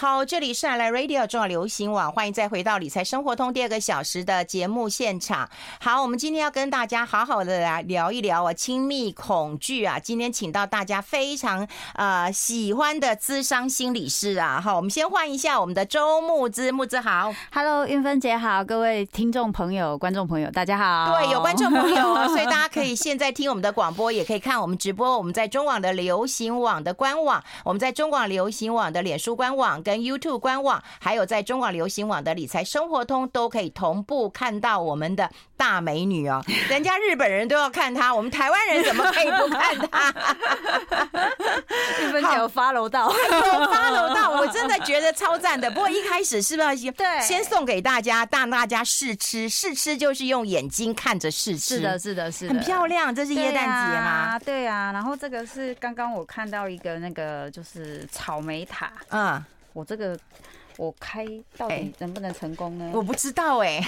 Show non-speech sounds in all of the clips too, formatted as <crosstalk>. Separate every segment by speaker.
Speaker 1: 好，这里是来 Radio 中广流行网，欢迎再回到理财生活通第二个小时的节目现场。好，我们今天要跟大家好好的来聊一聊啊，亲密恐惧啊。今天请到大家非常呃喜欢的资商心理师啊。好，我们先换一下我们的周木之，木之好
Speaker 2: ，Hello，韵芬姐好，各位听众朋友、观众朋友，大家好。
Speaker 1: 对，有观众朋友啊，所以大家可以 <laughs> 现在听我们的广播，也可以看我们直播。我们在中网的流行网的官网，我们在中广流行网的脸书官网。跟 YouTube 官网，还有在中广流行网的理财生活通，都可以同步看到我们的大美女哦。<laughs> 人家日本人都要看她，我们台湾人怎么可以不看她？<laughs>
Speaker 2: 日本姐有 follow 到，
Speaker 1: 有 follow 到，我真的觉得超赞的。不过一开始是不是要先 <laughs> 对先送给大家，让大家试吃？试吃就是用眼睛看着试吃。
Speaker 2: 是的，是的，是的，
Speaker 1: 很漂亮。这是耶诞节吗？
Speaker 2: 对啊。然后这个是刚刚我看到一个那个就是草莓塔，嗯。我这个我开到底能不能成功呢？
Speaker 1: 我不知道哎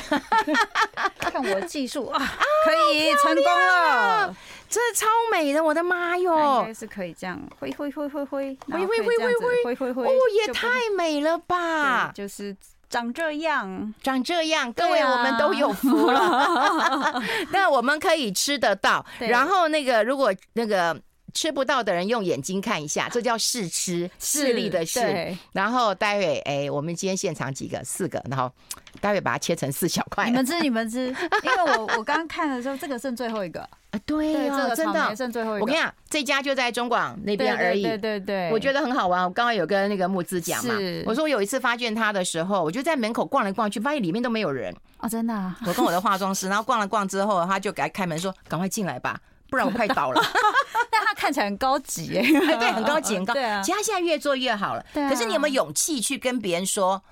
Speaker 1: <laughs>
Speaker 2: 看我的技术啊可以成功了！
Speaker 1: 这超美的我的
Speaker 2: 妈哟是可以这样灰灰灰灰灰灰灰灰灰灰灰
Speaker 1: 哦也太美了吧
Speaker 2: 就是长这样
Speaker 1: 长这样各位我们都有福了。<laughs> <laughs> 那我们可以吃得到然后那个如果那个吃不到的人用眼睛看一下，<laughs> 这叫试吃，视力的视。然后待会哎、欸，我们今天现场几个，四个，然后 <laughs> 待会把它切成四小块。
Speaker 2: 你们吃，你们吃，<laughs> 因为我我刚刚看的时候，这个剩最后一个
Speaker 1: 啊，对呀、啊，真的
Speaker 2: 剩最后一个。
Speaker 1: 我跟你讲，这家就在中广那边而已。
Speaker 2: 对对对，
Speaker 1: 我觉得很好玩。我刚刚有跟那个木子讲嘛，我说我有一次发现他的时候，我就在门口逛来逛去，发现里面都没有人
Speaker 2: 哦，真的。
Speaker 1: 我跟我的化妆师，然后逛了逛之后，他就给他开门说：“赶快进来吧。”不然我快倒了，<laughs>
Speaker 2: 但他看起来很高级哎，
Speaker 1: 对，<laughs> 很高级，很高。对啊，其实他现在越做越好了。对，可是你有没有勇气去跟别人说，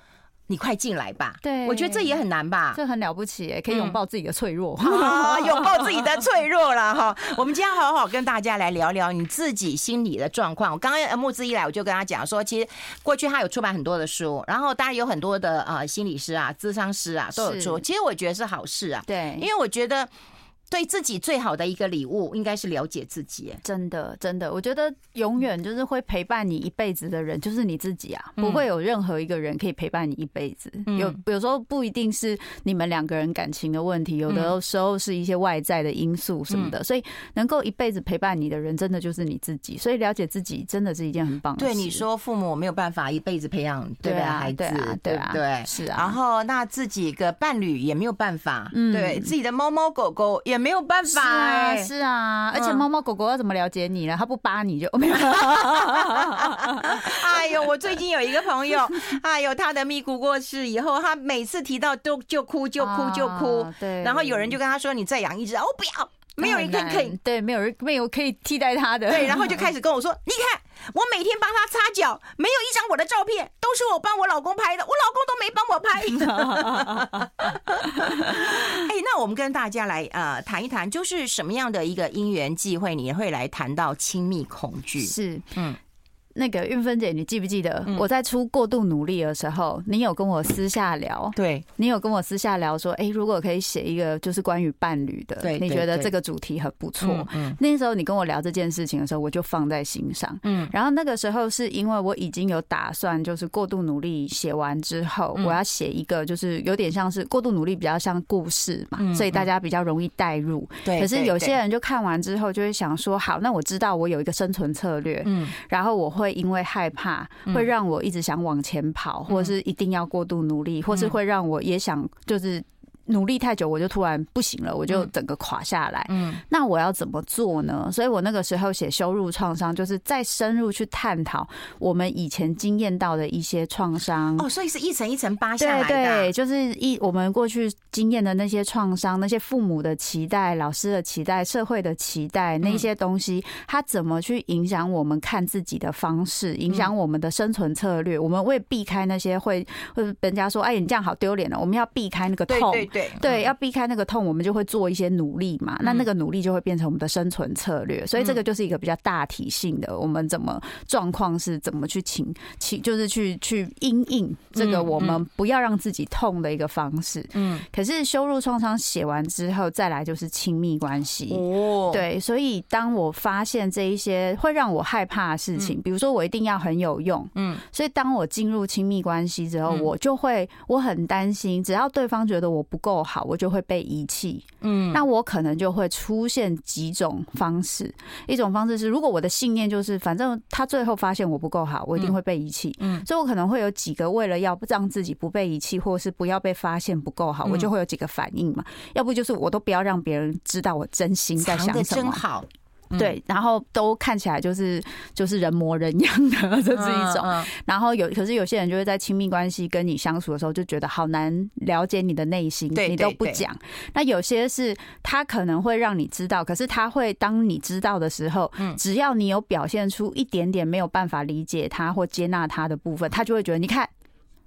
Speaker 1: 你快进来吧？对，我觉得这也很难吧？
Speaker 2: 这很了不起哎，可以拥抱自己的脆弱，<laughs>
Speaker 1: 拥抱自己的脆弱了哈。我们今天好好跟大家来聊聊你自己心理的状况。我刚刚慕姿一来，我就跟他讲说，其实过去他有出版很多的书，然后当然有很多的呃心理师啊、咨商师啊都有出。其实我觉得是好事啊，对，因为我觉得。对自己最好的一个礼物，应该是了解自己。
Speaker 2: 真的，真的，我觉得永远就是会陪伴你一辈子的人，就是你自己啊，不会有任何一个人可以陪伴你一辈子。有有时候不一定是你们两个人感情的问题，有的时候是一些外在的因素什么的。所以能够一辈子陪伴你的人，真的就是你自己。所以了解自己，真的是一件很棒的事。
Speaker 1: 对你说，父母没有办法一辈子培养对吧孩子，对啊，对，
Speaker 2: 是啊。
Speaker 1: 然后那自己的伴侣也没有办法，对自己的猫猫狗狗也。没有办法，是
Speaker 2: 啊，是啊，而且猫猫狗狗要怎么了解你呢？它不扒你就没有。<laughs> <laughs>
Speaker 1: 哎呦，我最近有一个朋友，<laughs> 哎呦，他的咪咕过世以后，他每次提到都就哭就哭就哭。对，然后有人就跟他说：“你再养一只，哦不要。”没有人可以，
Speaker 2: 对，没有人没有可以替代他的。
Speaker 1: 对，然后就开始跟我说：“你看，我每天帮他擦脚，没有一张我的照片，都是我帮我老公拍的，我老公都没帮我拍。<laughs> ”哎，那我们跟大家来呃谈一谈，就是什么样的一个因缘际会，你会来谈到亲密恐惧？
Speaker 2: 是，嗯。那个韵芬姐，你记不记得我在出过度努力的时候，你有跟我私下聊？对，你有跟我私下聊说，哎，如果可以写一个就是关于伴侣的，对，你觉得这个主题很不错。嗯，那时候你跟我聊这件事情的时候，我就放在心上。嗯，然后那个时候是因为我已经有打算，就是过度努力写完之后，我要写一个就是有点像是过度努力，比较像故事嘛，所以大家比较容易带入。对，可是有些人就看完之后就会想说，好，那我知道我有一个生存策略，嗯，然后我会。因为害怕，会让我一直想往前跑，或者是一定要过度努力，或是会让我也想就是。努力太久，我就突然不行了，我就整个垮下来。嗯，那我要怎么做呢？所以我那个时候写羞辱创伤，就是再深入去探讨我们以前经验到的一些创伤。
Speaker 1: 哦，所以是一层一层扒下来的。
Speaker 2: 对对，就是一我们过去经验的那些创伤，那些父母的期待、老师的期待、社会的期待，那些东西，它怎么去影响我们看自己的方式，影响我们的生存策略？我们为避开那些会，或者人家说：“哎，你这样好丢脸了。”我们要避开那个痛。对对对。
Speaker 1: 对
Speaker 2: 对，要避开那个痛，我们就会做一些努力嘛。那那个努力就会变成我们的生存策略。所以这个就是一个比较大体性的，我们怎么状况是怎么去请请，就是去去因应这个我们不要让自己痛的一个方式。嗯，可是羞辱创伤写完之后，再来就是亲密关系。哦，对，所以当我发现这一些会让我害怕的事情，比如说我一定要很有用，嗯，所以当我进入亲密关系之后，我就会我很担心，只要对方觉得我不够好，我就会被遗弃。嗯，那我可能就会出现几种方式，一种方式是，如果我的信念就是，反正他最后发现我不够好，我一定会被遗弃。嗯，所以我可能会有几个为了要不让自己不被遗弃，或是不要被发现不够好，我就会有几个反应嘛。要不就是我都不要让别人知道我真心在想什么。
Speaker 1: 真好。
Speaker 2: 对，然后都看起来就是就是人模人样的，<laughs> 这是一种。然后有，可是有些人就会在亲密关系跟你相处的时候，就觉得好难了解你的内心，你都不讲。那有些是他可能会让你知道，可是他会当你知道的时候，只要你有表现出一点点没有办法理解他或接纳他的部分，他就会觉得你看。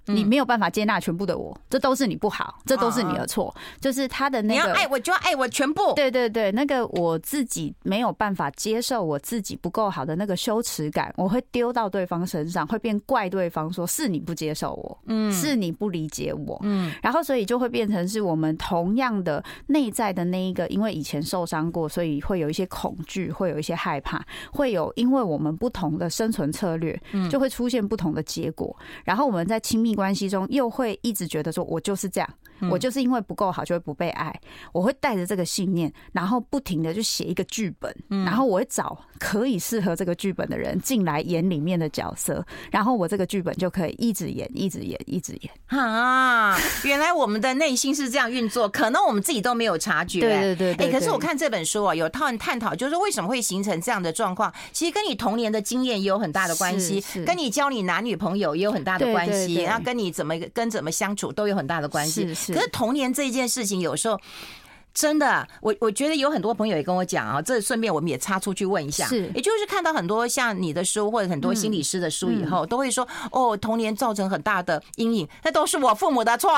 Speaker 2: 你没有办法接纳全部的我，这都是你不好，这都是你的错。就是他的那个，
Speaker 1: 你要爱我就要爱我全部。
Speaker 2: 对对对，那个我自己没有办法接受我自己不够好的那个羞耻感，我会丢到对方身上，会变怪对方，说是你不接受我，嗯，是你不理解我，嗯，然后所以就会变成是我们同样的内在的那一个，因为以前受伤过，所以会有一些恐惧，会有一些害怕，会有因为我们不同的生存策略，嗯，就会出现不同的结果。然后我们在亲密关系中又会一直觉得说，我就是这样，我就是因为不够好就会不被爱。我会带着这个信念，然后不停的去写一个剧本，然后我会找可以适合这个剧本的人进来演里面的角色，然后我这个剧本就可以一直演，一直演，一直演。
Speaker 1: 啊，原来我们的内心是这样运作，可能我们自己都没有察觉。
Speaker 2: 对对对。
Speaker 1: 哎，可是我看这本书啊，有探探讨，就是为什么会形成这样的状况，其实跟你童年的经验也有很大的关系，跟你交你男女朋友也有很大的关系，然后跟你怎。怎么跟怎么相处都有很大的关系。是是。可是童年这一件事情，有时候。真的，我我觉得有很多朋友也跟我讲啊，这顺便我们也插出去问一下，是，也就是看到很多像你的书或者很多心理师的书以后，都会说哦，童年造成很大的阴影，那都是我父母的错。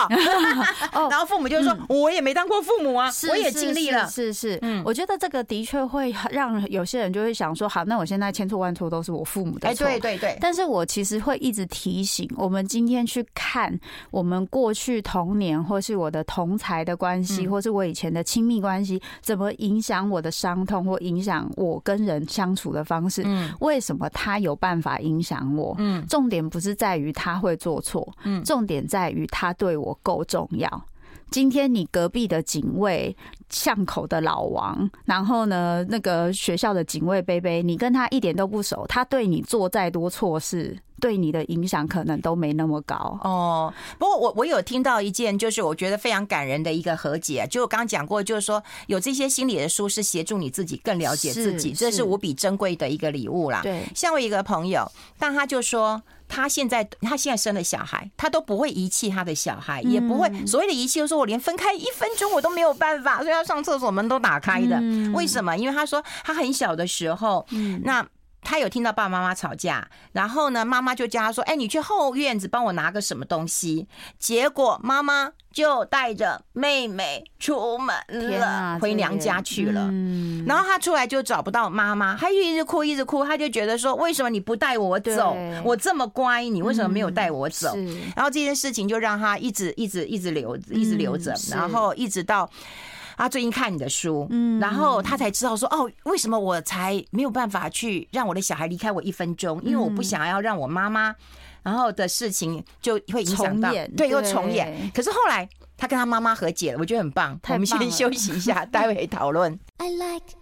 Speaker 1: <laughs> 然后父母就说，我也没当过父母啊，我也尽力了，
Speaker 2: 是是，嗯，我觉得这个的确会让有些人就会想说，好，那我现在千错万错都是我父母的错，哎，
Speaker 1: 对对对。
Speaker 2: 但是我其实会一直提醒，我们今天去看我们过去童年，或是我的同才的关系，或是我以前的。亲密关系怎么影响我的伤痛，或影响我跟人相处的方式？嗯，为什么他有办法影响我？嗯，重点不是在于他会做错，嗯，重点在于他对我够重要。今天你隔壁的警卫、巷口的老王，然后呢，那个学校的警卫贝贝，你跟他一点都不熟，他对你做再多错事，对你的影响可能都没那么高
Speaker 1: 哦。不过我我有听到一件，就是我觉得非常感人的一个和解，就我刚刚讲过，就是说有这些心理的书是协助你自己更了解自己，这是无比珍贵的一个礼物啦。对，像我一个朋友，但他就说。他现在他现在生了小孩，他都不会遗弃他的小孩，也不会所谓的遗弃，就是说我连分开一分钟我都没有办法，所以要上厕所门都打开的。为什么？因为他说他很小的时候，那他有听到爸爸妈妈吵架，然后呢，妈妈就叫他说：“哎，你去后院子帮我拿个什么东西。”结果妈妈。就带着妹妹出门了，回娘家去了。然后他出来就找不到妈妈，他就一直哭，一直哭。他就觉得说：“为什么你不带我走？我这么乖，你为什么没有带我走？”然后这件事情就让他一直一直一直留，一直留着。然后一直到他最近看你的书，然后他才知道说：“哦，为什么我才没有办法去让我的小孩离开我一分钟？因为我不想要让我妈妈。”然后的事情就会影响到，对，又重演。可是后来他跟他妈妈和解了，我觉得很棒。我们先休息一下，待会讨论。I like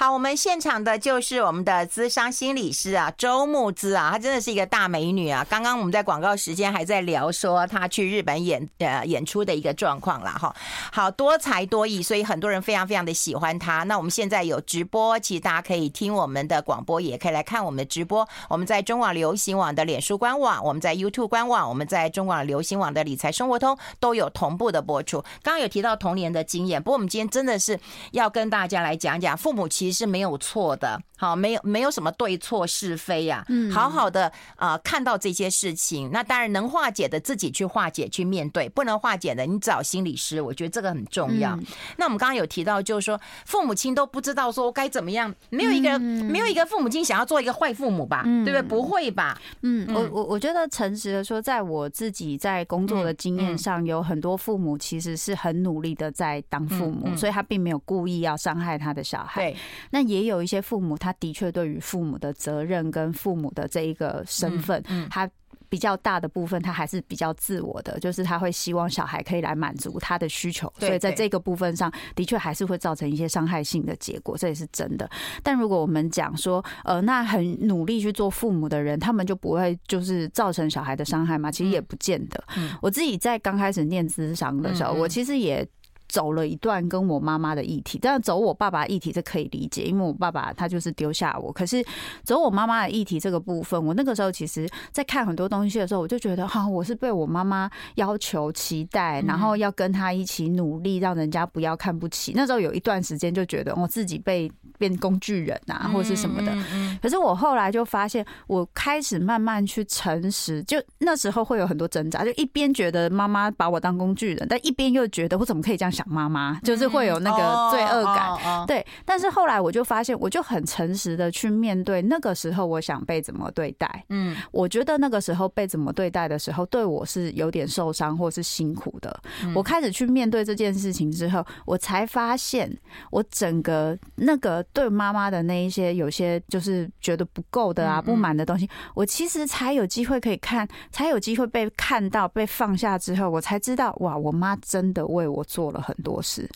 Speaker 1: 好，我们现场的就是我们的资商心理师啊，周慕姿啊，她真的是一个大美女啊。刚刚我们在广告时间还在聊说她去日本演呃演出的一个状况啦。哈。好，多才多艺，所以很多人非常非常的喜欢她。那我们现在有直播，其实大家可以听我们的广播，也可以来看我们的直播。我们在中网流行网的脸书官网，我们在 YouTube 官网，我们在中网流行网的理财生活通都有同步的播出。刚刚有提到童年的经验，不过我们今天真的是要跟大家来讲讲父母亲。其实是没有错的，好，没有没有什么对错是非呀，嗯，好好的啊，看到这些事情，那当然能化解的自己去化解去面对，不能化解的你找心理师，我觉得这个很重要。那我们刚刚有提到，就是说父母亲都不知道说该怎么样，没有一个没有一个父母亲想要做一个坏父母吧，对不对？不会吧？
Speaker 2: 嗯，我我我觉得诚实的说，在我自己在工作的经验上，有很多父母其实是很努力的在当父母，所以他并没有故意要伤害他的小孩。对，那也有一些父母，他的确对于父母的责任跟父母的这一个身份，他。比较大的部分，他还是比较自我的，就是他会希望小孩可以来满足他的需求，所以在这个部分上的确还是会造成一些伤害性的结果，这也是真的。但如果我们讲说，呃，那很努力去做父母的人，他们就不会就是造成小孩的伤害吗？其实也不见得。我自己在刚开始念智商的时候，我其实也。走了一段跟我妈妈的议题，但是走我爸爸议题这可以理解，因为我爸爸他就是丢下我。可是走我妈妈的议题这个部分，我那个时候其实在看很多东西的时候，我就觉得哈，我是被我妈妈要求、期待，然后要跟她一起努力，让人家不要看不起。那时候有一段时间就觉得我自己被变工具人啊，或是什么的。可是我后来就发现，我开始慢慢去诚实，就那时候会有很多挣扎，就一边觉得妈妈把我当工具人，但一边又觉得我怎么可以这样想妈妈，就是会有那个罪恶感。对，但是后来我就发现，我就很诚实的去面对那个时候我想被怎么对待。嗯，我觉得那个时候被怎么对待的时候，对我是有点受伤或是辛苦的。我开始去面对这件事情之后，我才发现我整个那个对妈妈的那一些有些就是觉得不够的啊、不满的东西，我其实才有机会可以看，才有机会被看到、被放下之后，我才知道哇，我妈真的为我做了很多事，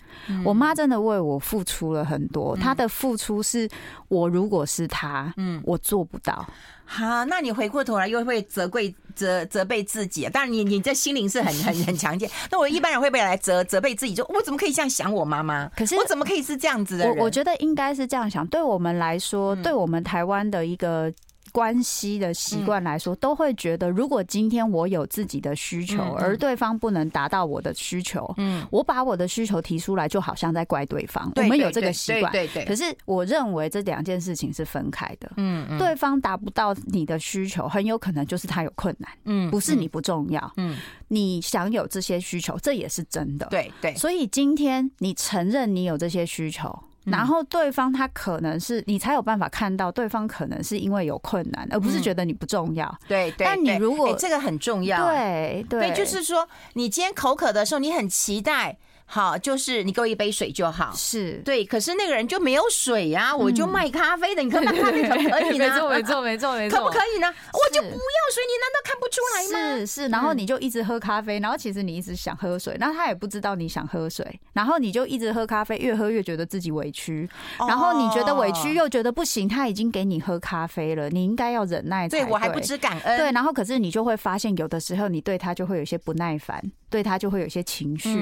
Speaker 2: 我妈真的为我付出了很多。她的付出是我如果是她，嗯，我做不到。
Speaker 1: 好，那你回过头来又会责怪、责责备自己。当然，你你这心灵是很很很强健。<laughs> 那我一般人会不会来责责备自己？就我怎么可以这样想我妈妈？可是我怎么可以是这样子的人？
Speaker 2: 我我觉得应该是这样想。对我们来说，对我们台湾的一个。关系的习惯来说，都会觉得，如果今天我有自己的需求，而对方不能达到我的需求，嗯，我把我的需求提出来，就好像在怪对方。我们有这个习惯，对对。可是我认为这两件事情是分开的。嗯，对方达不到你的需求，很有可能就是他有困难。嗯，不是你不重要。嗯，你想有这些需求，这也是真的。对对。所以今天你承认你有这些需求。然后对方他可能是你才有办法看到对方可能是因为有困难，而不是觉得你不重要。对对。但你如果
Speaker 1: 这个很重要，
Speaker 2: 对对，
Speaker 1: 就是说你今天口渴的时候，你很期待。好，就是你给我一杯水就好。是对，可是那个人就没有水呀、啊，我就卖咖啡的，你看 <laughs> 卖咖啡可不可以呢？
Speaker 2: 没错，没错，没错，没错，
Speaker 1: 可不可以呢？我就不要水，你难道看不出来吗？
Speaker 2: 是是，然后你就一直喝咖啡，然后其实你一直想喝水，然后他也不知道你想喝水，然后你就一直喝咖啡，越喝越觉得自己委屈，然后你觉得委屈又觉得不行，他已经给你喝咖啡了，你应该要忍耐。
Speaker 1: 对，我还不知感恩。
Speaker 2: 对，然后可是你就会发现，有的时候你对他就会有些不耐烦。对他就会有一些情绪，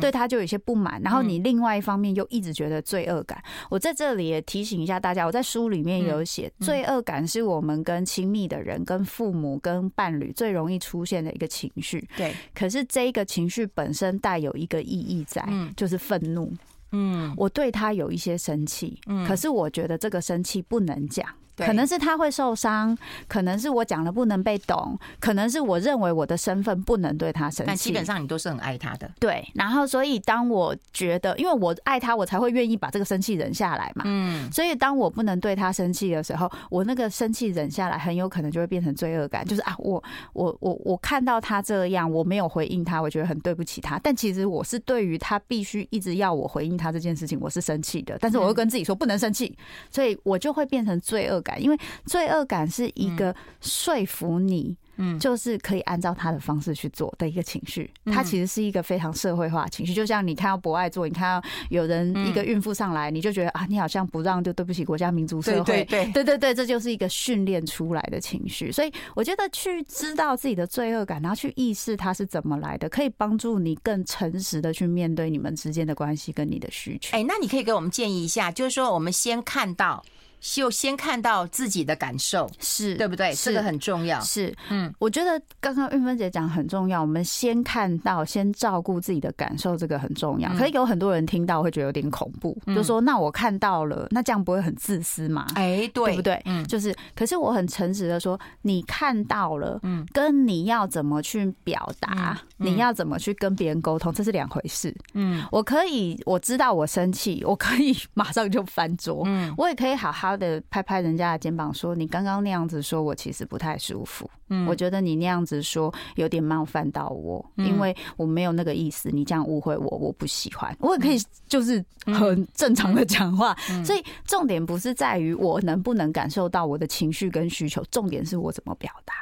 Speaker 2: 对他就有一些不满，然后你另外一方面又一直觉得罪恶感。我在这里也提醒一下大家，我在书里面有写，罪恶感是我们跟亲密的人、跟父母、跟伴侣最容易出现的一个情绪。对，可是这一个情绪本身带有一个意义在，就是愤怒。嗯，我对他有一些生气，可是我觉得这个生气不能讲。可能是他会受伤，可能是我讲了不能被懂，可能是我认为我的身份不能对他生气。
Speaker 1: 但基本上你都是很爱他的。
Speaker 2: 对，然后所以当我觉得，因为我爱他，我才会愿意把这个生气忍下来嘛。嗯。所以当我不能对他生气的时候，我那个生气忍下来，很有可能就会变成罪恶感，就是啊，我我我我看到他这样，我没有回应他，我觉得很对不起他。但其实我是对于他必须一直要我回应他这件事情，我是生气的。但是我会跟自己说不能生气，所以我就会变成罪恶感。因为罪恶感是一个说服你，嗯，就是可以按照他的方式去做的一个情绪。它其实是一个非常社会化的情绪，就像你看到博爱做，你看到有人一个孕妇上来，你就觉得啊，你好像不让就对不起国家民族社会。对对对对对，这就是一个训练出来的情绪。所以我觉得去知道自己的罪恶感，然后去意识它是怎么来的，可以帮助你更诚实的去面对你们之间的关系跟你的需求。
Speaker 1: 哎，那你可以给我们建议一下，就是说我们先看到。就先看到自己的感受，
Speaker 2: 是
Speaker 1: 对不对？这个很重要。
Speaker 2: 是，嗯，我觉得刚刚玉芬姐讲很重要，我们先看到，先照顾自己的感受，这个很重要。可是有很多人听到会觉得有点恐怖，就说：“那我看到了，那这样不会很自私吗？”
Speaker 1: 哎，对，
Speaker 2: 对不对？嗯，就是。可是我很诚实的说，你看到了，嗯，跟你要怎么去表达，你要怎么去跟别人沟通，这是两回事。嗯，我可以，我知道我生气，我可以马上就翻桌。嗯，我也可以好好的拍拍人家的肩膀，说：“你刚刚那样子说，我其实不太舒服。”嗯，我觉得你那样子说有点冒犯到我，因为我没有那个意思，你这样误会我，我不喜欢。我也可以就是很正常的讲话，所以重点不是在于我能不能感受到我的情绪跟需求，重点是我怎么表达。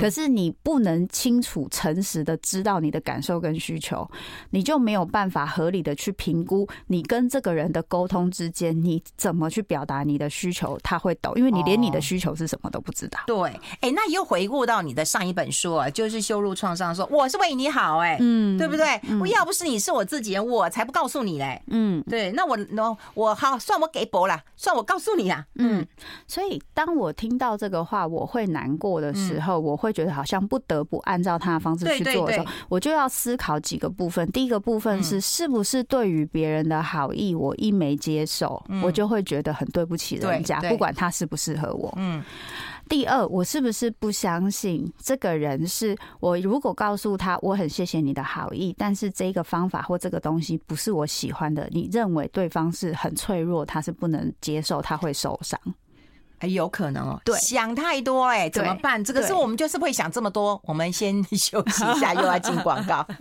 Speaker 2: 可是你不能清楚、诚实的知道你的感受跟需求，你就没有办法合理的去评估你跟这个人的沟通之间，你怎么去表达你的需求，他会抖，因为你连你的需求是什么都不知道。
Speaker 1: 对，哎，那又回顾到你的上一本书啊，就是修路创伤，说我是为你好，哎，嗯，对不对？我要不是你是我自己人，我才不告诉你嘞。嗯，对，那我喏，我好算我给博了，算我告诉你啊。
Speaker 2: 嗯，所以当我听到这个话，我会难过的时候，我。我会觉得好像不得不按照他的方式去做的时候，我就要思考几个部分。第一个部分是，是不是对于别人的好意，我一没接受，我就会觉得很对不起人家，不管他适不适合我。嗯。第二，我是不是不相信这个人？是我如果告诉他我很谢谢你的好意，但是这个方法或这个东西不是我喜欢的，你认为对方是很脆弱，他是不能接受，他会受伤。
Speaker 1: 哎有可能哦，对，想太多哎，怎么办？这个是我们就是会想这么多。我们先休息一下，又要进广告。<laughs>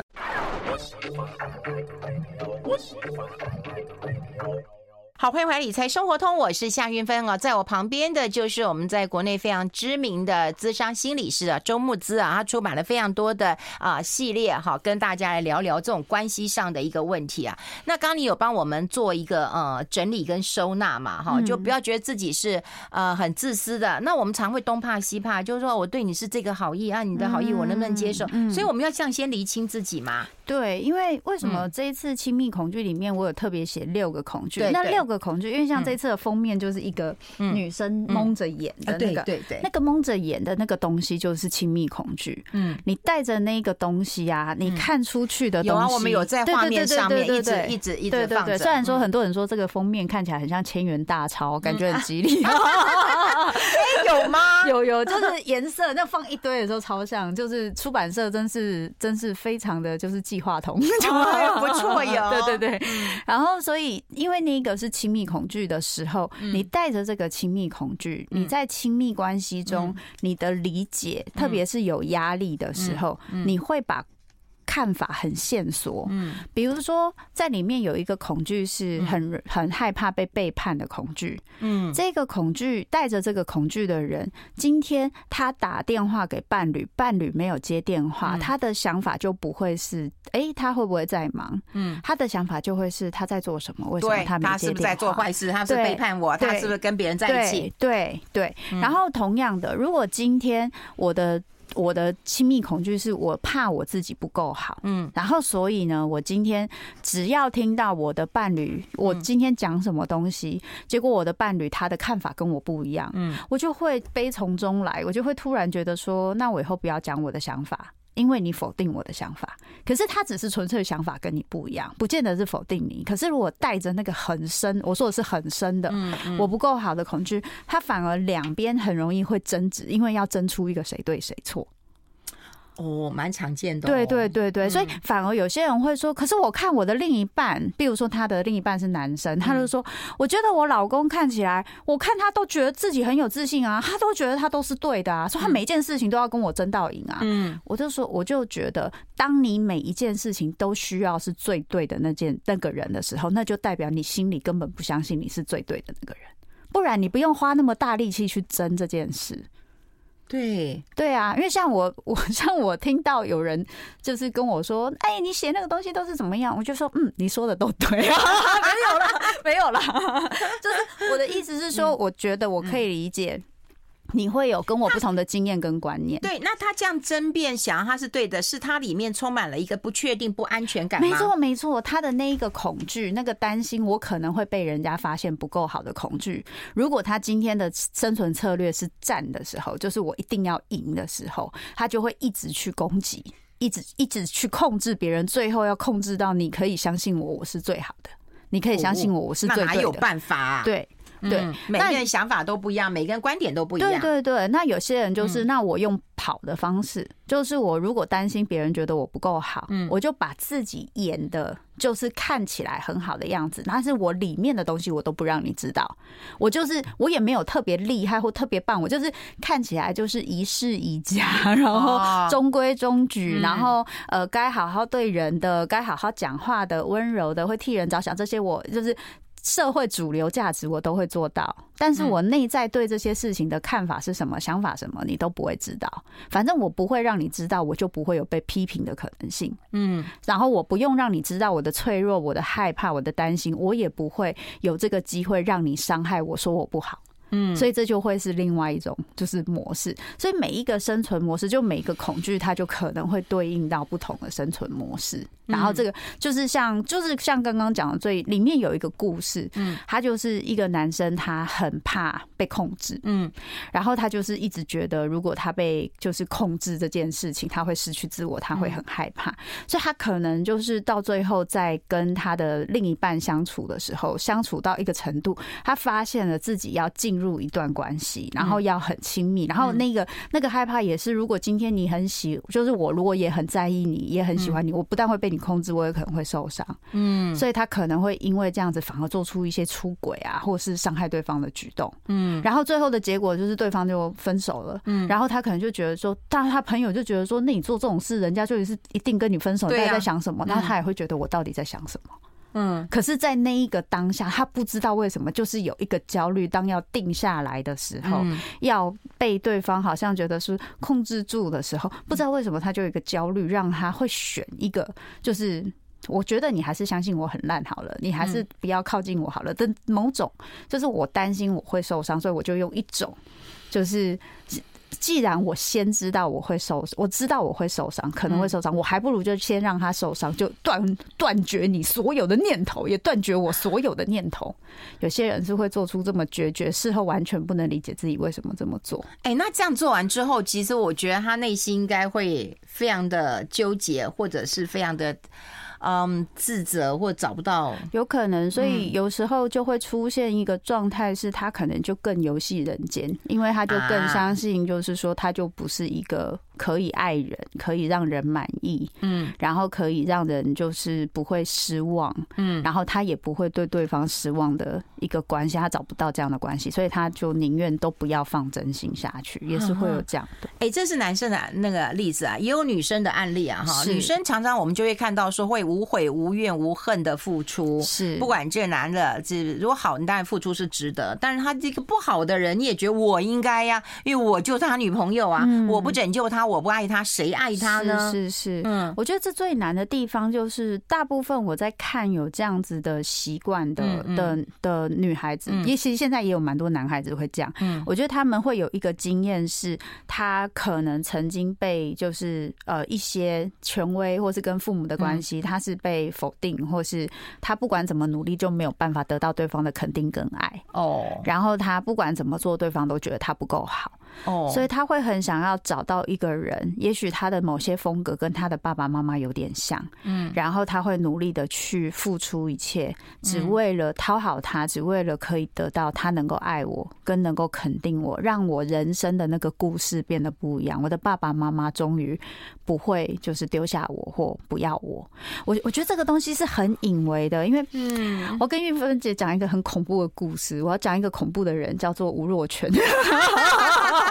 Speaker 1: 好，欢迎回来《理财生活通》，我是夏云芬啊，在我旁边的就是我们在国内非常知名的资商心理师啊，周木姿啊，他出版了非常多的啊系列哈，跟大家来聊聊这种关系上的一个问题啊。那刚刚你有帮我们做一个呃整理跟收纳嘛哈，就不要觉得自己是呃很自私的。那我们常会东怕西怕，就是说我对你是这个好意啊，你的好意我能不能接受？所以我们要这样先厘清自己嘛。
Speaker 2: 对，因为为什么这一次亲密恐惧里面我有特别写六个恐惧？那六个恐惧，因为像这次的封面就是一个女生蒙着眼的那个，对对，那个蒙着眼的那个东西就是亲密恐惧。嗯，你带着那个东西啊，你看出去的东西，有啊，
Speaker 1: 我们有在画面上面一直一直一直放着。
Speaker 2: 虽然说很多人说这个封面看起来很像千元大钞，感觉很吉利。<laughs>
Speaker 1: 有吗？<laughs>
Speaker 2: 有有，就是颜色那放一堆的时候超像，就是出版社真是真是非常的就是计划通，
Speaker 1: 哦、<laughs> 不错哟。
Speaker 2: 对对对，然后所以因为那个是亲密恐惧的时候，你带着这个亲密恐惧，你在亲密关系中你的理解，特别是有压力的时候，你会把。看法很线索，嗯，比如说在里面有一个恐惧是很很害怕被背叛的恐惧，嗯，这个恐惧带着这个恐惧的人，今天他打电话给伴侣，伴侣没有接电话，他的想法就不会是，哎，他会不会在忙？嗯，他的想法就会是他在做什么？为什么他没接电话？他是不是在做坏
Speaker 1: 事？他是背叛我？他是不是跟别人在一起？
Speaker 2: 对对。然后同样的，如果今天我的。我的亲密恐惧是我怕我自己不够好，嗯，然后所以呢，我今天只要听到我的伴侣，我今天讲什么东西，结果我的伴侣他的看法跟我不一样，嗯，我就会悲从中来，我就会突然觉得说，那我以后不要讲我的想法。因为你否定我的想法，可是他只是纯粹想法跟你不一样，不见得是否定你。可是如果带着那个很深，我说的是很深的，我不够好的恐惧，他反而两边很容易会争执，因为要争出一个谁对谁错。
Speaker 1: 哦，蛮常见的。
Speaker 2: 对对对对，所以反而有些人会说，可是我看我的另一半，比如说他的另一半是男生，他就说，我觉得我老公看起来，我看他都觉得自己很有自信啊，他都觉得他都是对的啊，说他每件事情都要跟我争到赢啊。嗯，我就说，我就觉得，当你每一件事情都需要是最对的那件那个人的时候，那就代表你心里根本不相信你是最对的那个人，不然你不用花那么大力气去争这件事。
Speaker 1: 对
Speaker 2: 对啊，因为像我，<laughs> 我像我听到有人就是跟我说：“哎，你写那个东西都是怎么样？”我就说：“嗯，你说的都对 <laughs> 啊，没有了，没有了。”就是我的意思是说，我觉得我可以理解。你会有跟我不同的经验跟观念。
Speaker 1: 对，那他这样争辩，想他是对的，是他里面充满了一个不确定、不安全感。
Speaker 2: 没错，没错，他的那一个恐惧，那个担心，我可能会被人家发现不够好的恐惧。如果他今天的生存策略是战的时候，就是我一定要赢的时候，他就会一直去攻击，一直一直去控制别人，最后要控制到你可以相信我，我是最好的，你可以相信我，我是最对的。
Speaker 1: 那哪有办法啊？
Speaker 2: 对。对、嗯，
Speaker 1: 每个人想法都不一样，每个人观点都不一样。
Speaker 2: 对对对，那有些人就是，那我用跑的方式，嗯、就是我如果担心别人觉得我不够好，嗯，我就把自己演的，就是看起来很好的样子，但是我里面的东西我都不让你知道。我就是我也没有特别厉害或特别棒，我就是看起来就是一世一家，然后中规中矩，然后呃，该好好对人的，该好好讲话的，温柔的，会替人着想，这些我就是。社会主流价值我都会做到，但是我内在对这些事情的看法是什么、想法什么，你都不会知道。反正我不会让你知道，我就不会有被批评的可能性。嗯，然后我不用让你知道我的脆弱、我的害怕、我的担心，我也不会有这个机会让你伤害我，说我不好。嗯，所以这就会是另外一种就是模式。所以每一个生存模式，就每一个恐惧，它就可能会对应到不同的生存模式。然后这个就是像，就是像刚刚讲的，最里面有一个故事，嗯，他就是一个男生，他很怕被控制，嗯，然后他就是一直觉得，如果他被就是控制这件事情，他会失去自我，他会很害怕，所以他可能就是到最后在跟他的另一半相处的时候，相处到一个程度，他发现了自己要进入一段关系，然后要很亲密，然后那个那个害怕也是，如果今天你很喜，就是我如果也很在意你，也很喜欢你，我不但会被你控制，我也可能会受伤。嗯，所以他可能会因为这样子，反而做出一些出轨啊，或是伤害对方的举动。嗯，然后最后的结果就是对方就分手了。嗯，然后他可能就觉得说，但他朋友就觉得说，那你做这种事，人家就是一定跟你分手，你在想什么？那他也会觉得我到底在想什么？嗯，可是，在那一个当下，他不知道为什么，就是有一个焦虑。当要定下来的时候，要被对方好像觉得是控制住的时候，不知道为什么，他就有一个焦虑，让他会选一个，就是我觉得你还是相信我很烂好了，你还是不要靠近我好了但某种，就是我担心我会受伤，所以我就用一种，就是。既然我先知道我会受，我知道我会受伤，可能会受伤，我还不如就先让他受伤，就断断绝你所有的念头，也断绝我所有的念头。有些人是会做出这么决绝，事后完全不能理解自己为什么这么做。
Speaker 1: 哎，那这样做完之后，其实我觉得他内心应该会非常的纠结，或者是非常的。嗯，自责或找不到，
Speaker 2: 有可能，所以有时候就会出现一个状态，是他可能就更游戏人间，因为他就更相信，就是说他就不是一个。可以爱人，可以让人满意，嗯，然后可以让人就是不会失望，嗯，然后他也不会对对方失望的一个关系，他找不到这样的关系，所以他就宁愿都不要放真心下去，也是会有这样的。
Speaker 1: 哎，这是男生的那个例子啊，也有女生的案例啊，哈，女生常常我们就会看到说会无悔无怨无恨的付出，是。不管这男的这如果好，你当然付出是值得，但是他这个不好的人，你也觉得我应该呀，因为我就是他女朋友啊，我不拯救他。我不爱他，谁爱他呢？
Speaker 2: 是是是，嗯，我觉得这最难的地方就是，大部分我在看有这样子的习惯的的的女孩子，也其实现在也有蛮多男孩子会这样。嗯，我觉得他们会有一个经验是，他可能曾经被就是呃一些权威或是跟父母的关系，他是被否定，或是他不管怎么努力就没有办法得到对方的肯定跟爱。哦，然后他不管怎么做，对方都觉得他不够好。哦，所以他会很想要找到一个人，也许他的某些风格跟他的爸爸妈妈有点像，嗯，然后他会努力的去付出一切，只为了讨好他，只为了可以得到他能够爱我，跟能够肯定我，让我人生的那个故事变得不一样。我的爸爸妈妈终于不会就是丢下我或不要我。我我觉得这个东西是很隐微的，因为嗯，我跟玉芬姐讲一个很恐怖的故事，我要讲一个恐怖的人，叫做吴若权。<laughs>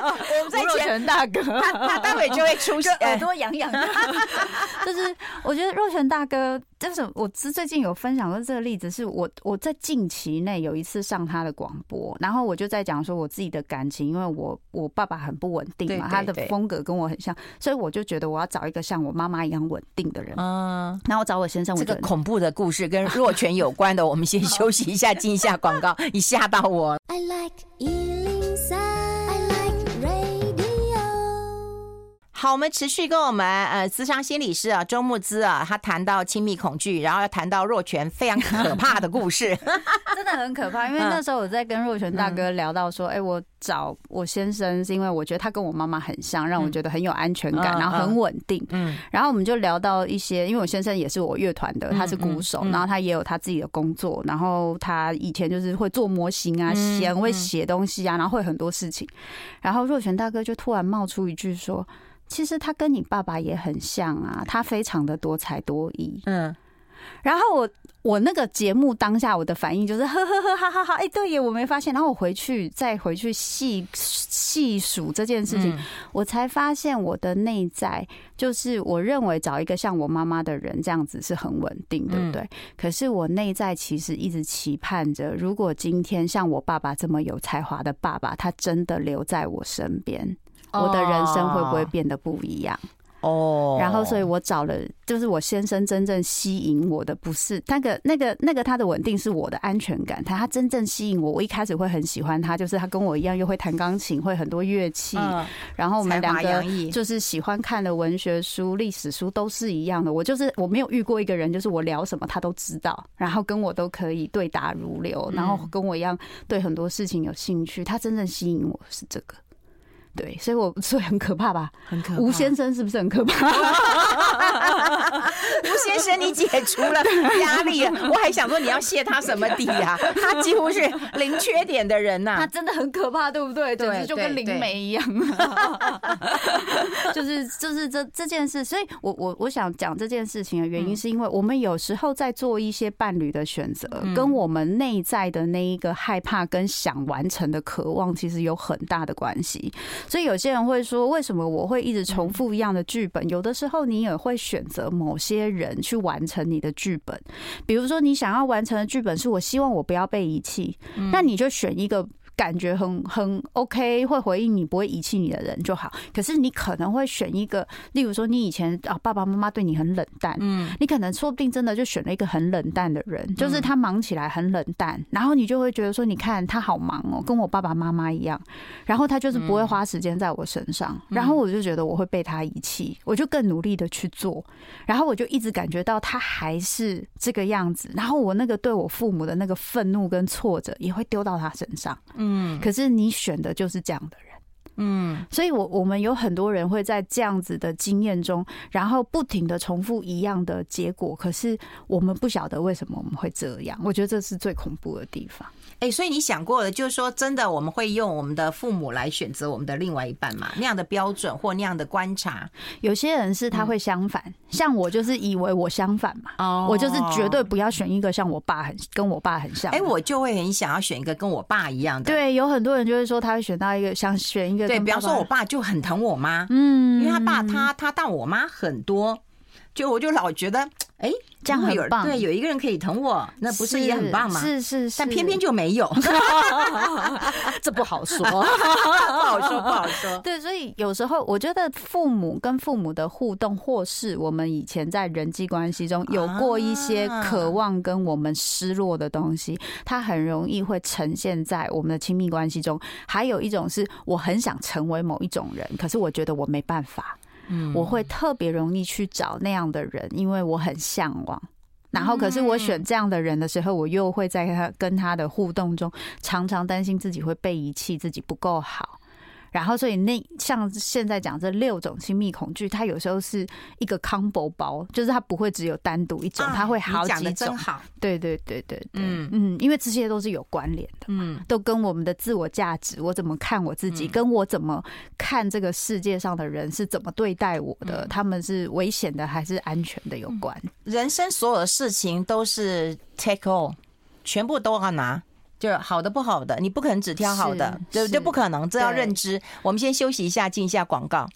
Speaker 1: 我们在前
Speaker 2: 大哥，
Speaker 1: 他他待会就会出现，
Speaker 2: 耳朵痒痒的。<laughs> 就是我觉得若泉大哥，就是我之最近有分享过这个例子，是我我在近期内有一次上他的广播，然后我就在讲说我自己的感情，因为我我爸爸很不稳定嘛，他的风格跟我很像，所以我就觉得我要找一个像我妈妈一样稳定的人。嗯，然后我找我先生，
Speaker 1: 这个恐怖的故事跟若泉有关的，我们先 <laughs> 休息一下，进一下广告，你吓到我。I like 好，我们持续跟我们呃，咨商心理师啊，周木姿啊，他谈到亲密恐惧，然后要谈到若泉非常可怕的故事，<laughs>
Speaker 2: 真的很可怕。因为那时候我在跟若泉大哥聊到说，哎、嗯欸，我找我先生是因为我觉得他跟我妈妈很像，让我觉得很有安全感，嗯、然后很稳定。嗯，然后我们就聊到一些，因为我先生也是我乐团的，他是鼓手，然后他也有他自己的工作，然后他以前就是会做模型啊，写会写东西啊，然后会很多事情。然后若泉大哥就突然冒出一句说。其实他跟你爸爸也很像啊，他非常的多才多艺。嗯，然后我我那个节目当下我的反应就是呵呵呵哈哈哈，哎，对耶，我没发现。然后我回去再回去细细数这件事情，我才发现我的内在就是我认为找一个像我妈妈的人这样子是很稳定，对不对？可是我内在其实一直期盼着，如果今天像我爸爸这么有才华的爸爸，他真的留在我身边。我的人生会不会变得不一样？哦，然后所以我找了，就是我先生真正吸引我的不是那个那个那个他的稳定，是我的安全感。他他真正吸引我，我一开始会很喜欢他，就是他跟我一样又会弹钢琴，会很多乐器。然后我们两个就是喜欢看的文学书、历史书都是一样的。我就是我没有遇过一个人，就是我聊什么他都知道，然后跟我都可以对答如流，然后跟我一样对很多事情有兴趣。他真正吸引我是这个。对，所以我所以很可怕吧？
Speaker 1: 很可怕。
Speaker 2: 吴先生是不是很可怕？<laughs>
Speaker 1: 吴先生，你解除了压力，我还想说你要谢他什么底呀？他几乎是零缺点的人呐，
Speaker 2: 他真的很可怕，对不对？对，就跟灵媒一样。<laughs> 就是就是这这件事，所以我我我想讲这件事情的原因，是因为我们有时候在做一些伴侣的选择，跟我们内在的那一个害怕跟想完成的渴望，其实有很大的关系。所以有些人会说，为什么我会一直重复一样的剧本？有的时候你也会选择某些人去完成你的剧本，比如说你想要完成的剧本是我希望我不要被遗弃，那你就选一个。感觉很很 OK，会回应你，不会遗弃你的人就好。可是你可能会选一个，例如说你以前啊爸爸妈妈对你很冷淡，嗯，你可能说不定真的就选了一个很冷淡的人，就是他忙起来很冷淡，然后你就会觉得说，你看他好忙哦，跟我爸爸妈妈一样，然后他就是不会花时间在我身上，然后我就觉得我会被他遗弃，我就更努力的去做，然后我就一直感觉到他还是这个样子，然后我那个对我父母的那个愤怒跟挫折也会丢到他身上，嗯。嗯，可是你选的就是这样的人，嗯，所以我我们有很多人会在这样子的经验中，然后不停的重复一样的结果，可是我们不晓得为什么我们会这样，我觉得这是最恐怖的地方。
Speaker 1: 哎、欸，所以你想过了，就是说，真的，我们会用我们的父母来选择我们的另外一半嘛？那样的标准或那样的观察，
Speaker 2: 有些人是他会相反，嗯、像我就是以为我相反嘛，哦，我就是绝对不要选一个像我爸很跟我爸很像。哎、
Speaker 1: 欸，我就会很想要选一个跟我爸一样的。
Speaker 2: 对，有很多人就是说他会选到一个想选一个
Speaker 1: 对，比方说我爸就很疼我妈，嗯，因为他爸他他大我妈很多，就我就老觉得，哎、欸。
Speaker 2: 这样很棒，
Speaker 1: 对，有一个人可以疼我，那不是也很棒吗？
Speaker 2: 是是是，
Speaker 1: 但偏偏就没有，<laughs>
Speaker 2: 这 <laughs> 不好说，不好
Speaker 1: 说，不好说。
Speaker 2: 对，所以有时候我觉得父母跟父母的互动，或是我们以前在人际关系中有过一些渴望跟我们失落的东西，它很容易会呈现在我们的亲密关系中。还有一种是我很想成为某一种人，可是我觉得我没办法。我会特别容易去找那样的人，因为我很向往。然后，可是我选这样的人的时候，我又会在他跟他的互动中，常常担心自己会被遗弃，自己不够好。然后，所以那像现在讲这六种亲密恐惧，它有时候是一个 combo 包，就是它不会只有单独一种，它会好几种。对对对对对，嗯嗯，因为这些都是有关联的，嗯，都跟我们的自我价值，我怎么看我自己，跟我怎么看这个世界上的人是怎么对待我的，他们是危险的还是安全的有关。
Speaker 1: 人生所有的事情都是 take all，全部都要拿。就是好的不好的，你不可能只挑好的，对这？不可能，这要认知。我们先休息一下，进一下广告。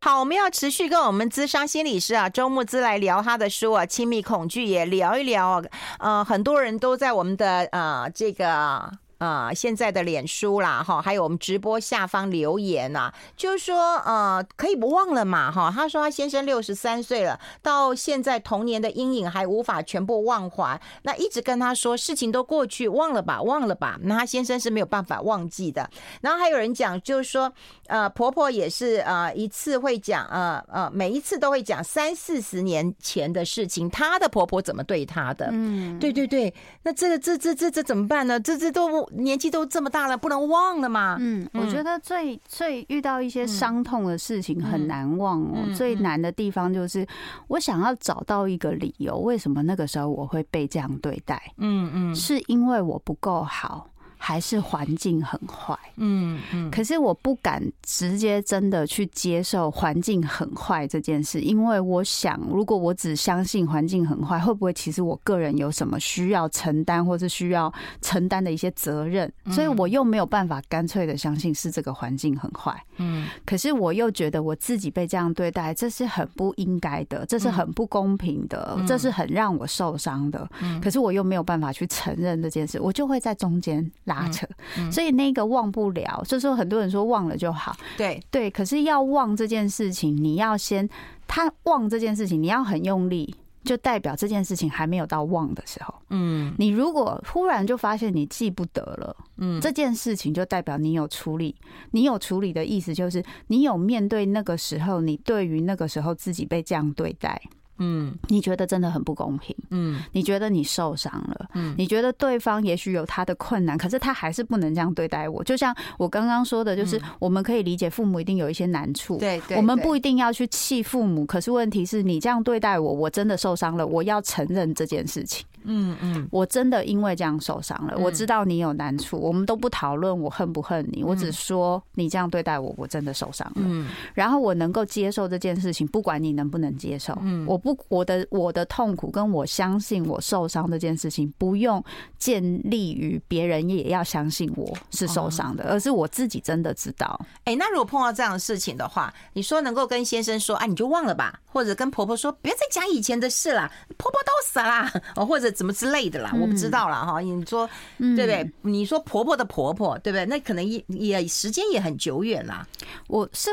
Speaker 1: 好，我们要持续跟我们资商心理师啊周慕姿来聊他的书啊，亲密恐惧也聊一聊。呃，很多人都在我们的呃这个。呃现在的脸书啦哈，还有我们直播下方留言呐，就是说呃可以不忘了嘛哈。他说他先生六十三岁了，到现在童年的阴影还无法全部忘怀，那一直跟他说事情都过去，忘了吧，忘了吧。那他先生是没有办法忘记的。然后还有人讲，就是说呃婆婆也是呃一次会讲呃呃每一次都会讲三四十年前的事情，她的婆婆怎么对她的？嗯，对对对。那这个这这这这怎么办呢？这这都年纪都这么大了，不能忘了嘛。
Speaker 2: 嗯，我觉得最最遇到一些伤痛的事情很难忘哦。最难的地方就是我想要找到一个理由，为什么那个时候我会被这样对待？嗯嗯，是因为我不够好。还是环境很坏，嗯嗯，可是我不敢直接真的去接受环境很坏这件事，因为我想，如果我只相信环境很坏，会不会其实我个人有什么需要承担或是需要承担的一些责任？所以我又没有办法干脆的相信是这个环境很坏，嗯，可是我又觉得我自己被这样对待，这是很不应该的，这是很不公平的，这是很让我受伤的，可是我又没有办法去承认这件事，我就会在中间。拉扯，所以那个忘不了，就是说很多人说忘了就好，
Speaker 1: 对。
Speaker 2: 对，可是要忘这件事情，你要先他忘这件事情，你要很用力，就代表这件事情还没有到忘的时候。嗯，你如果忽然就发现你记不得了，嗯，这件事情就代表你有处理，你有处理的意思就是你有面对那个时候，你对于那个时候自己被这样对待。嗯，你觉得真的很不公平。嗯，你觉得你受伤了。嗯，你觉得对方也许有他的困难，可是他还是不能这样对待我。就像我刚刚说的，就是我们可以理解父母一定有一些难处。对对，我们不一定要去气父母，可是问题是你这样对待我，我真的受伤了，我要承认这件事情。嗯嗯，我真的因为这样受伤了。我知道你有难处，我们都不讨论我恨不恨你，我只说你这样对待我，我真的受伤了。嗯，然后我能够接受这件事情，不管你能不能接受。嗯，我不，我的我的痛苦跟我相信我受伤这件事情，不用建立于别人也要相信我是受伤的，而是我自己真的知道。
Speaker 1: 哎，那如果碰到这样的事情的话，你说能够跟先生说，啊，你就忘了吧，或者跟婆婆说，别再讲以前的事了，婆婆都死了，哦，或者。怎么之类的啦？我不知道啦哈。你说对不对？你说婆婆的婆婆对不对？那可能也也时间也很久远啦。
Speaker 2: 我是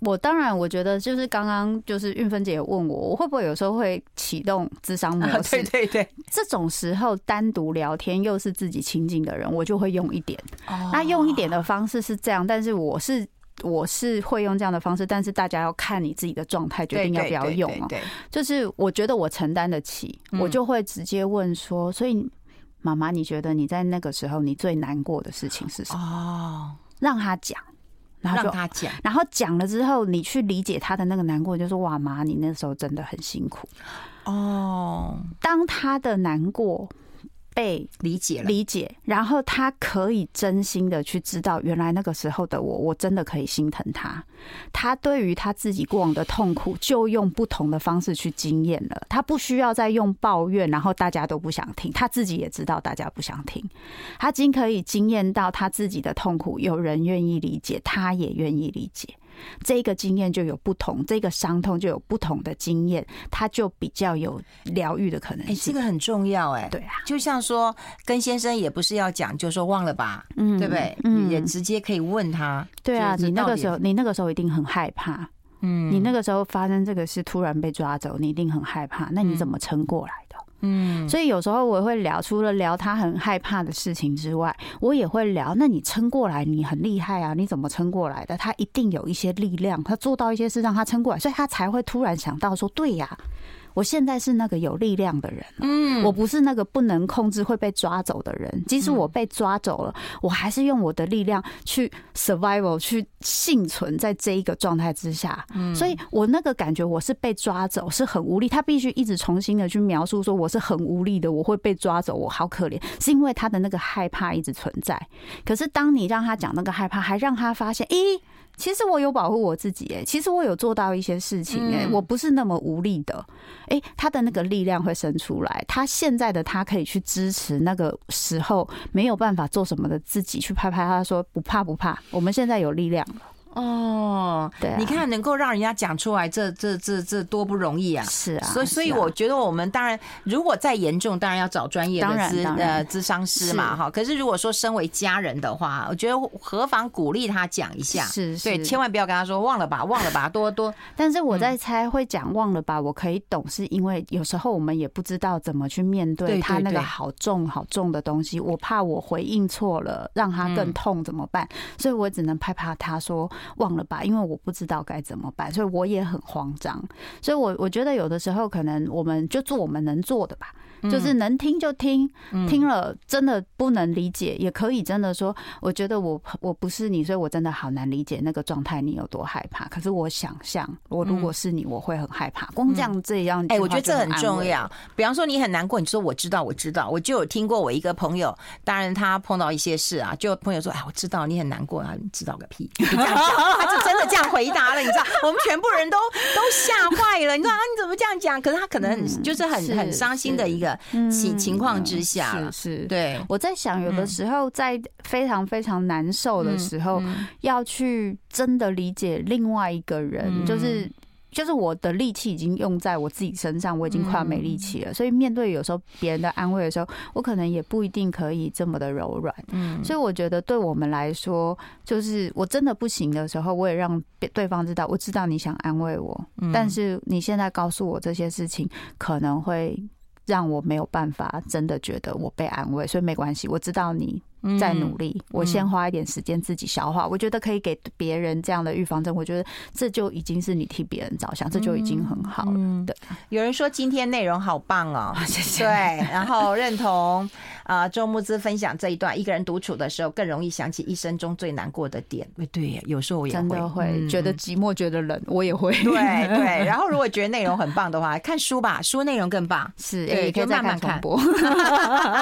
Speaker 2: 我当然我觉得就是刚刚就是运芬姐问我，我会不会有时候会启动智商模式？
Speaker 1: 对对对，
Speaker 2: 这种时候单独聊天又是自己亲近的人，我就会用一点。那用一点的方式是这样，但是我是。我是会用这样的方式，但是大家要看你自己的状态，决定要不要用哦。就是我觉得我承担得起，我就会直接问说：所以妈妈，你觉得你在那个时候你最难过的事情是什么？哦，让他讲，然后让他讲，然后讲了之后，你去理解他的那个难过，就说：哇妈，你那时候真的很辛苦哦。当他的难过。被
Speaker 1: 理解了，
Speaker 2: 理解，然后他可以真心的去知道，原来那个时候的我，我真的可以心疼他。他对于他自己过往的痛苦，就用不同的方式去经验了。他不需要再用抱怨，然后大家都不想听，他自己也知道大家不想听。他仅可以经验到他自己的痛苦，有人愿意理解，他也愿意理解。这个经验就有不同，这个伤痛就有不同的经验，他就比较有疗愈的可能性。
Speaker 1: 哎、欸，这个很重要哎、欸。
Speaker 2: 对啊，
Speaker 1: 就像说跟先生也不是要讲，就说忘了吧，嗯，对不对？嗯，也直接可以问他。
Speaker 2: 对啊，你那个时候，你那个时候一定很害怕。嗯，你那个时候发生这个事，突然被抓走，你一定很害怕。那你怎么撑过来的？嗯，所以有时候我会聊，除了聊他很害怕的事情之外，我也会聊。那你撑过来，你很厉害啊！你怎么撑过来的？他一定有一些力量，他做到一些事让他撑过来，所以他才会突然想到说：“对呀。”我现在是那个有力量的人，嗯，我不是那个不能控制会被抓走的人。即使我被抓走了，我还是用我的力量去 survival，去幸存在这一个状态之下。嗯，所以我那个感觉我是被抓走，是很无力。他必须一直重新的去描述说我是很无力的，我会被抓走，我好可怜，是因为他的那个害怕一直存在。可是当你让他讲那个害怕，还让他发现，咦。其实我有保护我自己哎，其实我有做到一些事情哎，我不是那么无力的哎，他的那个力量会生出来，他现在的他可以去支持那个时候没有办法做什么的自己，去拍拍他说不怕不怕，我们现在有力量了。
Speaker 1: 哦，对、啊，你看能够让人家讲出来，这这这这多不容易啊！
Speaker 2: 是啊，
Speaker 1: 所以所以我觉得我们当然，如果再严重，当然要找专业的咨呃咨商师嘛哈。可是如果说身为家人的话，我觉得何妨鼓励他讲一下，
Speaker 2: 是，是
Speaker 1: 对，千万不要跟他说忘了吧，忘了吧，<laughs> 多多。
Speaker 2: 但是我在猜会讲忘了吧，我可以懂，是因为有时候我们也不知道怎么去面对他那个好重好重的东西，我怕我回应错了，让他更痛怎么办？所以我只能拍拍他说忘了吧，因为。我不知道该怎么办，所以我也很慌张。所以，我我觉得有的时候可能我们就做我们能做的吧，就是能听就听，听了真的不能理解，也可以真的说，我觉得我我不是你，所以我真的好难理解那个状态，你有多害怕。可是我想象，我如果是你，我会很害怕。光这样这样，
Speaker 1: 哎，我觉得这很重要。比方说你很难过，你说我知道，我知道，我就有听过我一个朋友，当然他碰到一些事啊，就朋友说，哎，我知道你很难过啊，你知道个屁，<laughs> 他就真的。这样回答了，你知道，我们全部人都都吓坏了。你说啊，你怎么这样讲？可是他可能就是很很伤心的一个情情况之下，
Speaker 2: 是是。
Speaker 1: 对，
Speaker 2: 我在想，有的时候在非常非常难受的时候，要去真的理解另外一个人，就是。就是我的力气已经用在我自己身上，我已经快要没力气了。所以面对有时候别人的安慰的时候，我可能也不一定可以这么的柔软。嗯，所以我觉得对我们来说，就是我真的不行的时候，我也让对方知道，我知道你想安慰我，但是你现在告诉我这些事情，可能会让我没有办法真的觉得我被安慰。所以没关系，我知道你。在努力，我先花一点时间自己消化。我觉得可以给别人这样的预防针，我觉得这就已经是你替别人着想，这就已经很好了。对，
Speaker 1: 有人说今天内容好棒哦，<laughs> 谢谢。对，然后认同啊，周牧之分享这一段，一个人独处的时候更容易想起一生中最难过的点。对，有时候我也会
Speaker 2: 真的会觉得寂寞，觉得冷，我也会。
Speaker 1: 对对，<laughs> 然后如果觉得内容很棒的话，看书吧，书内容更棒。
Speaker 2: 是，也可以慢慢看。<laughs>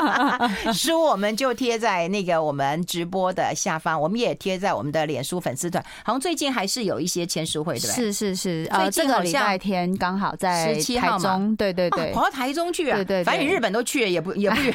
Speaker 2: <laughs>
Speaker 1: 书我们就贴在。那个我们直播的下方，我们也贴在我们的脸书粉丝团。好像最近还是有一些签书会，对吧？
Speaker 2: 是是是，呃，这个礼拜天刚好在
Speaker 1: 十七号嘛，
Speaker 2: 对对对，
Speaker 1: 跑到台中去啊，
Speaker 2: 对对，
Speaker 1: 反正你日本都去了，也不也不远。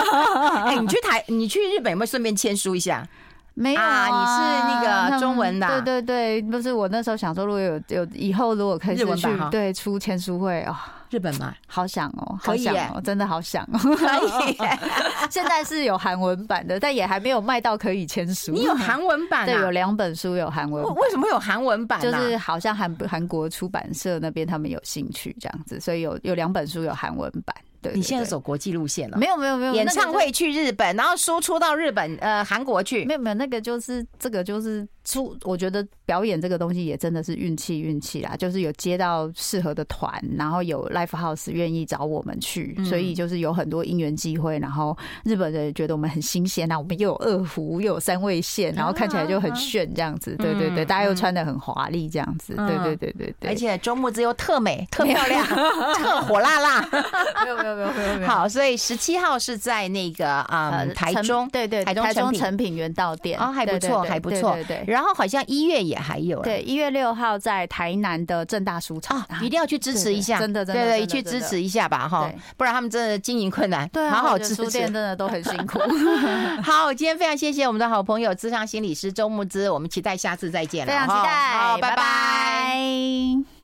Speaker 1: <laughs> 哎，你去台，你去日本有没有顺便签书一下？
Speaker 2: 没有啊，
Speaker 1: 你是那个中文的，
Speaker 2: 对对对，不是我那时候想说，如果有有以后如果可以去对出签书会哦。
Speaker 1: 日本吗？
Speaker 2: 好想哦，好想哦，真的好想哦。
Speaker 1: 可以，<laughs>
Speaker 2: 现在是有韩文版的，但也还没有卖到可以签书。
Speaker 1: 你有韩文版？
Speaker 2: 对，有两本书有韩文版。
Speaker 1: 为什么会有韩文版？
Speaker 2: 就是好像韩韩国出版社那边他们有兴趣这样子，所以有有两本书有韩文版。对，
Speaker 1: 你现在走国际路线了？
Speaker 2: 没有没有没有，
Speaker 1: 演唱会去日本，然后输出到日本呃韩国去。
Speaker 2: 没有没有，那个就是这个就是。出，我觉得表演这个东西也真的是运气运气啦，就是有接到适合的团，然后有 Live House 愿意找我们去，所以就是有很多因缘机会。然后日本人觉得我们很新鲜啊，我们又有二胡又有三味线，然后看起来就很炫这样子。对对对，大家又穿的很华丽这样子。对对对对对，
Speaker 1: 而且周木子又特美特漂亮，特火辣辣。<laughs>
Speaker 2: 没有没有没有没有没有。
Speaker 1: 好，所以十七号是在那个啊台中，
Speaker 2: 对对，台中成品原道店
Speaker 1: 哦，还不错还不错。对对。然后好像一月也还有，
Speaker 2: 对，一月六号在台南的正大书场，
Speaker 1: 一定要去支持一下，
Speaker 2: 真的，真的，
Speaker 1: 对对，去支持一下吧，哈，不然他们真的经营困难，
Speaker 2: 对，
Speaker 1: 好好支持，
Speaker 2: 书店真的都很辛苦。<laughs>
Speaker 1: 好，今天非常谢谢我们的好朋友智商心理师周木之，我们期待下次再见了，
Speaker 2: 非常期待，
Speaker 1: 好，拜拜。